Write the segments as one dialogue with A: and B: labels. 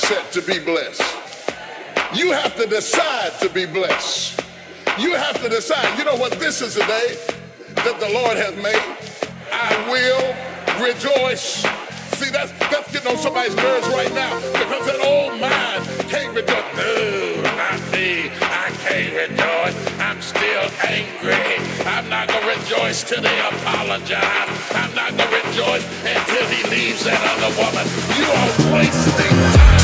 A: mindset to be blessed? You have to decide to be blessed. You have to decide, you know what, this is the day that the Lord has made. I will rejoice See, that's that's getting on somebody's nerves right now because that old mind can't rejoice. No, not me. I can't rejoice. I'm still angry. I'm not gonna rejoice till they apologize. I'm not gonna rejoice until he leaves that other woman. You are wasting time.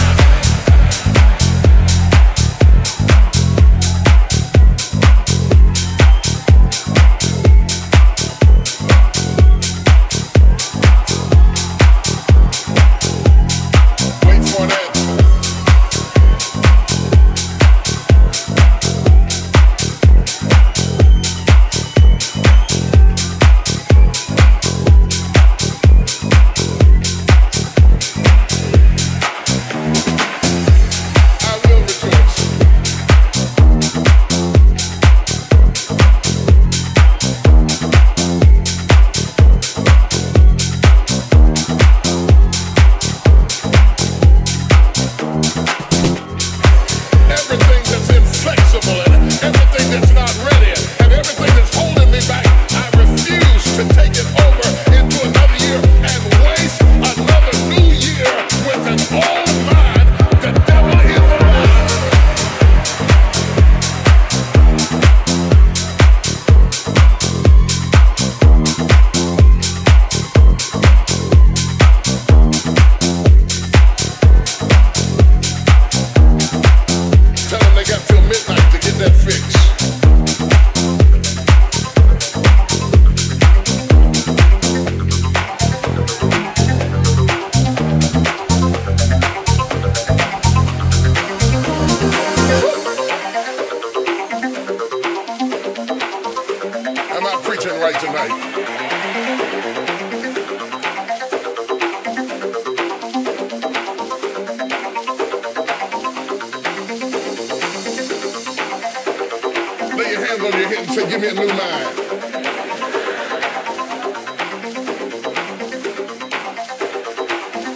A: midnight to get that fix.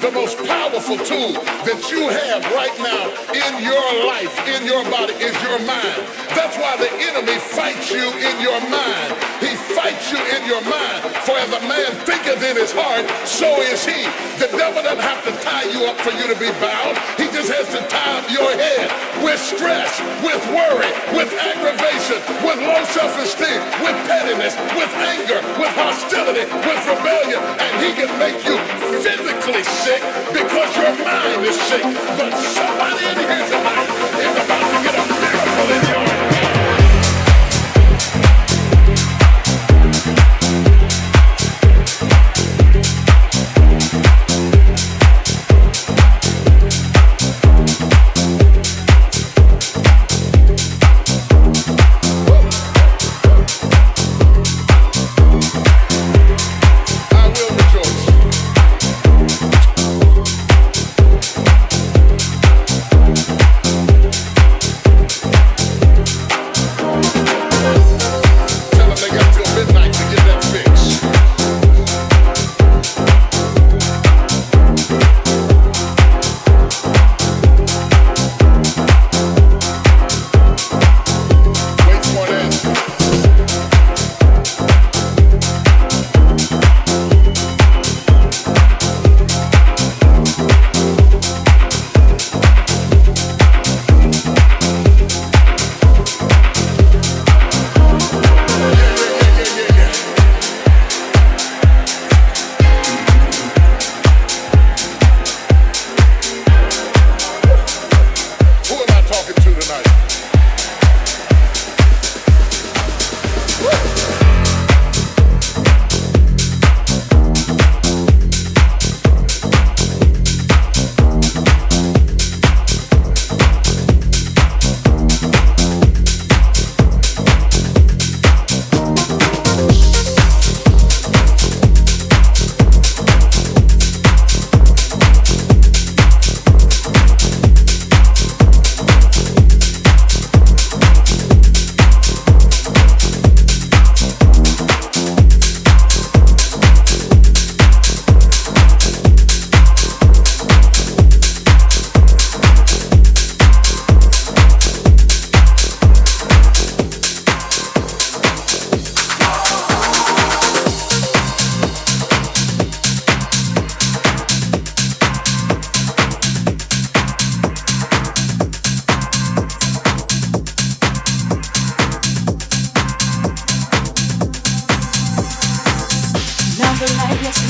A: the most powerful tool that you have right now in your life, in your body, is your mind. That's why the enemy fights you in your mind. He fights you in your mind. For as a man thinketh in his heart, so is he. The devil doesn't have to tie you up for you to be bound. He just has to tie up your head with stress, with worry, with aggravation, with low self-esteem, with pettiness, with anger, with hostility, with rebellion. And he can make you physically sick sick because your mind is sick, but somebody in here's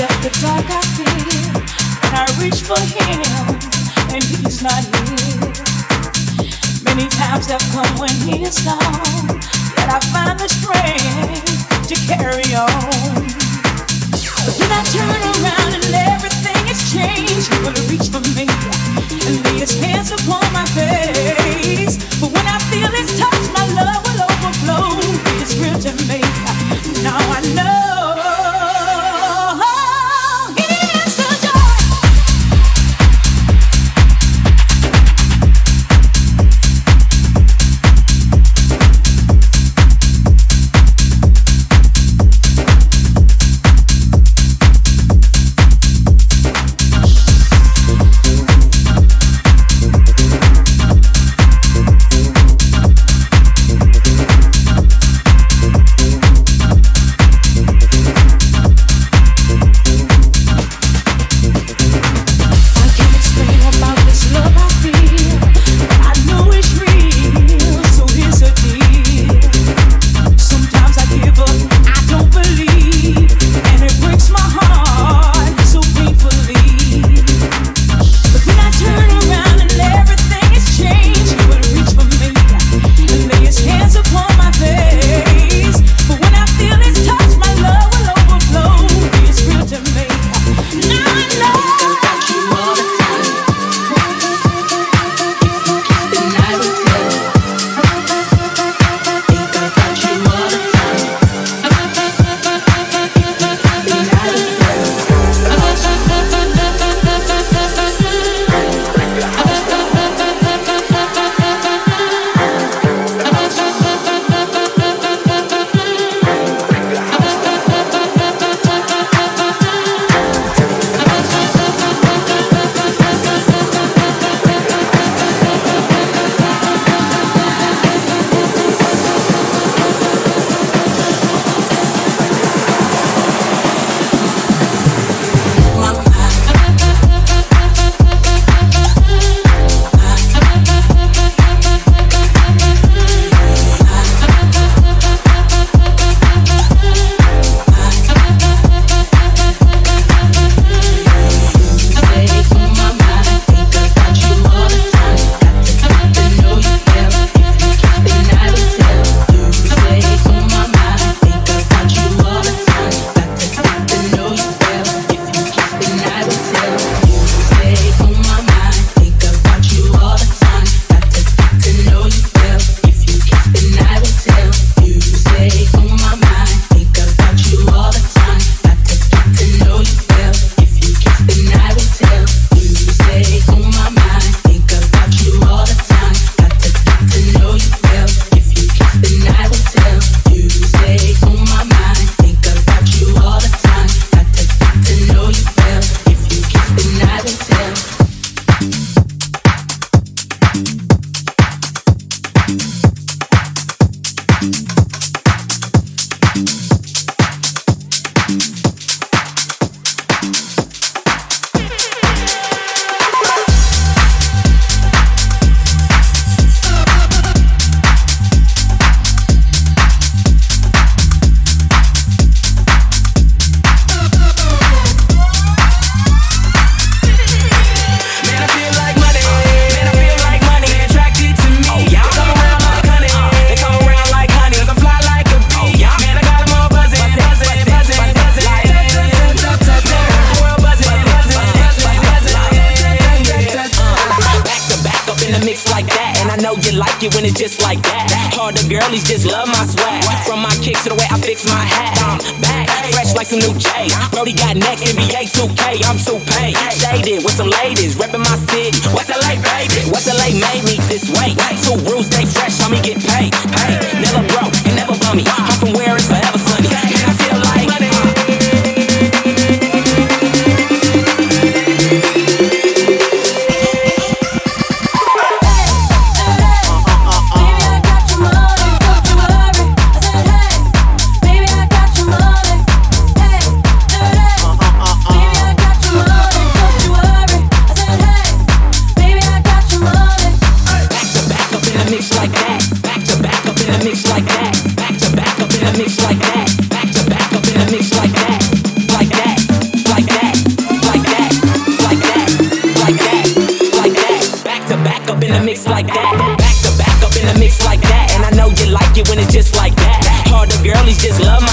B: that the dark I feel, and I reach for him, and he's not near. Many times have come when he is gone, that I find the strength to carry on. But then I turn around and everything has changed. He will reach for me and lay his hands upon my face. But when I feel his touch, my love will overflow.
C: when it's just like that. Hard the girlies just love my swag. From my kicks to the way I fix my hat. I'm back, fresh like some new J's. Brody got next, NBA 2K. I'm too paid. Shaded with some ladies, reppin' my city. West LA, baby. What's LA made me this way. Two rules, stay fresh, homie, get paid. Hey, never broke and never bummy. I'm from where it's forever. Just like that. Hard the girlies just love my